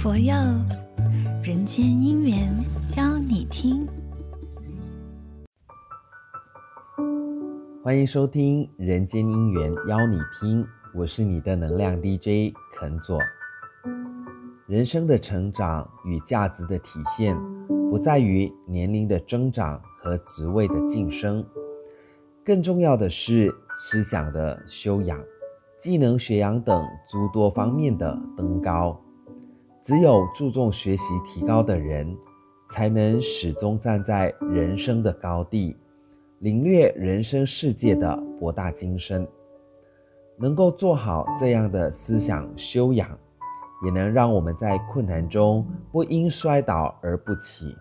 佛佑，人间姻缘邀你听。欢迎收听《人间姻缘邀你听》，我是你的能量 DJ 肯佐。人生的成长与价值的体现，不在于年龄的增长和职位的晋升，更重要的是思想的修养、技能学养等诸多方面的登高。只有注重学习提高的人，才能始终站在人生的高地，领略人生世界的博大精深。能够做好这样的思想修养，也能让我们在困难中不因摔倒而不起。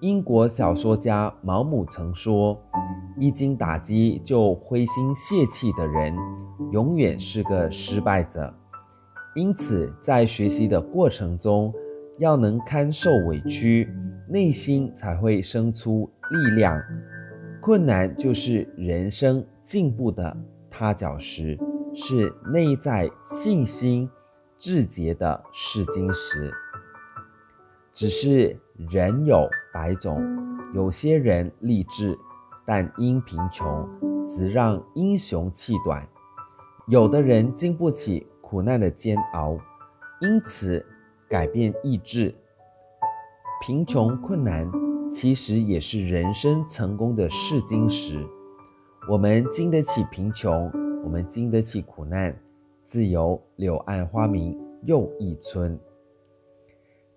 英国小说家毛姆曾说：“一经打击就灰心泄气的人，永远是个失败者。”因此，在学习的过程中，要能堪受委屈，内心才会生出力量。困难就是人生进步的踏脚石，是内在信心志节的试金石。只是人有百种，有些人励志，但因贫穷，只让英雄气短；有的人经不起。苦难的煎熬，因此改变意志。贫穷困难其实也是人生成功的试金石。我们经得起贫穷，我们经得起苦难，自有柳暗花明又一村。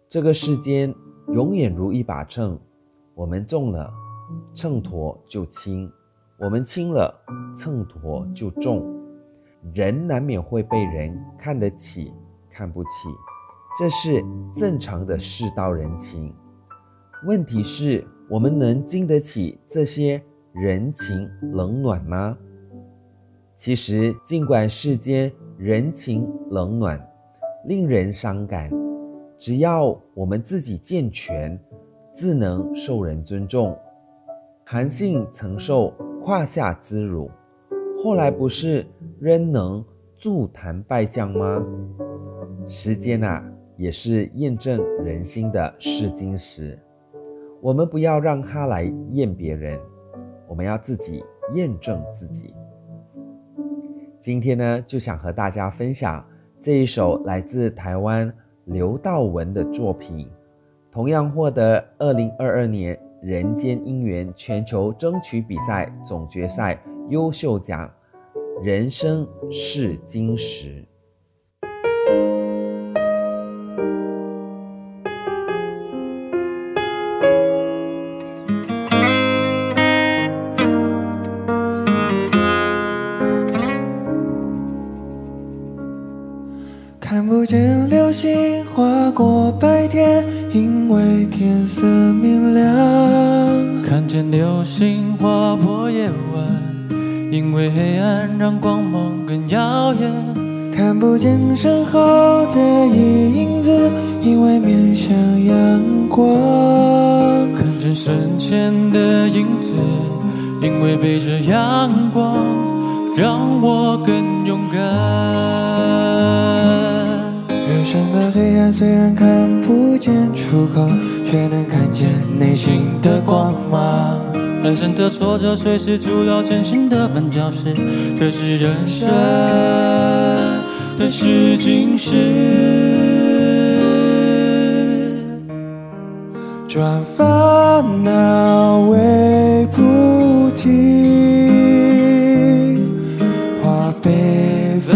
这个世间永远如一把秤，我们重了，秤砣就轻；我们轻了，秤砣就重。人难免会被人看得起、看不起，这是正常的世道人情。问题是，我们能经得起这些人情冷暖吗？其实，尽管世间人情冷暖，令人伤感，只要我们自己健全，自能受人尊重。韩信曾受胯下之辱。后来不是仍能助坛拜将吗？时间啊，也是验证人心的试金石。我们不要让它来验别人，我们要自己验证自己。今天呢，就想和大家分享这一首来自台湾刘道文的作品，同样获得二零二二年人间姻缘全球争取比赛总决赛。优秀奖，人生是金石。看不见流星划过白天，因为天色明亮。看见流星划破夜晚。因为黑暗让光芒更耀眼，看不见身后的影子，因为面向阳光；看见身前的影子，因为背着阳光，让我更勇敢。人生的黑暗虽然看不见出口，却能看见内心的光芒。人生的挫折随时筑牢前行的绊脚石，这是人生的试金石。转烦恼为菩提，化悲愤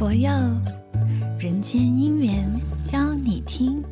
佛佑人间姻缘邀你听。